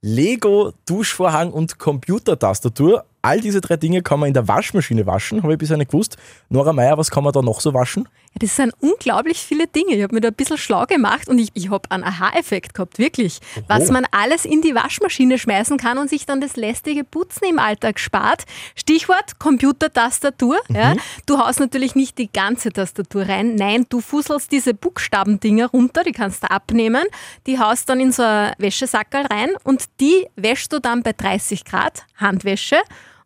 Lego, Duschvorhang und Computertastatur. All diese drei Dinge kann man in der Waschmaschine waschen, habe ich bisher nicht gewusst. Nora Meyer, was kann man da noch so waschen? Ja, das sind unglaublich viele Dinge. Ich habe mir da ein bisschen schlau gemacht und ich, ich habe einen Aha-Effekt gehabt, wirklich. Oho. Was man alles in die Waschmaschine schmeißen kann und sich dann das lästige Putzen im Alltag spart. Stichwort Computertastatur. Mhm. Ja. Du haust natürlich nicht die ganze Tastatur rein. Nein, du fusselst diese Buchstabendinger runter, die kannst du abnehmen. Die haust dann in so ein Wäschesackerl rein und die wäschst du dann bei 30 Grad, Handwäsche.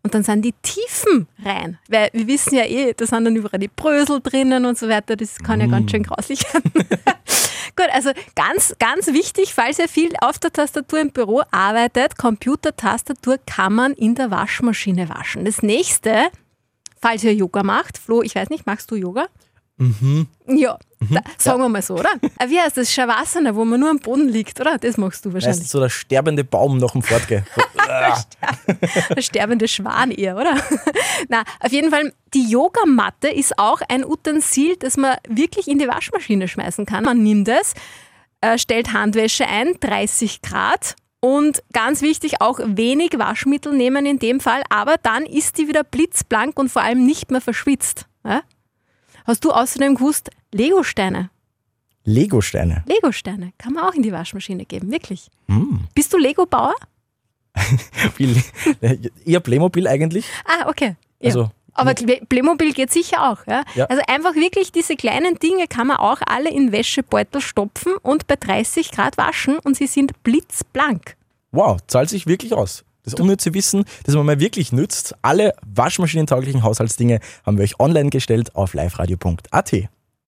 Und dann sind die Tiefen rein. Weil wir wissen ja eh, da sind dann überall die Brösel drinnen und so weiter. Das kann ja mm. ganz schön grauslich werden. Gut, also ganz, ganz wichtig, falls ihr viel auf der Tastatur im Büro arbeitet, Computertastatur kann man in der Waschmaschine waschen. Das nächste, falls ihr Yoga macht, Flo, ich weiß nicht, machst du Yoga? Mhm. Ja, mhm. Da, sagen ja. wir mal so, oder? Äh, wie heißt das? Shavasana, wo man nur am Boden liegt, oder? Das machst du wahrscheinlich. Das ist so der sterbende Baum nach dem Fortgehen. der sterbende Schwan eher, oder? Na, auf jeden Fall, die Yogamatte ist auch ein Utensil, das man wirklich in die Waschmaschine schmeißen kann. Man nimmt es, äh, stellt Handwäsche ein, 30 Grad und ganz wichtig, auch wenig Waschmittel nehmen in dem Fall, aber dann ist die wieder blitzblank und vor allem nicht mehr verschwitzt. Ja? Hast du außerdem gewusst, Legosteine? Legosteine? Legosteine kann man auch in die Waschmaschine geben, wirklich. Mm. Bist du Lego-Bauer? Eher Playmobil eigentlich. Ah, okay. Ja. Also, aber Playmobil geht sicher auch. Ja? ja? Also einfach wirklich diese kleinen Dinge kann man auch alle in Wäschebeutel stopfen und bei 30 Grad waschen und sie sind blitzblank. Wow, zahlt sich wirklich aus. Das unnütze Wissen, das man mal wirklich nützt. Alle waschmaschinentauglichen Haushaltsdinge haben wir euch online gestellt auf liveradio.at.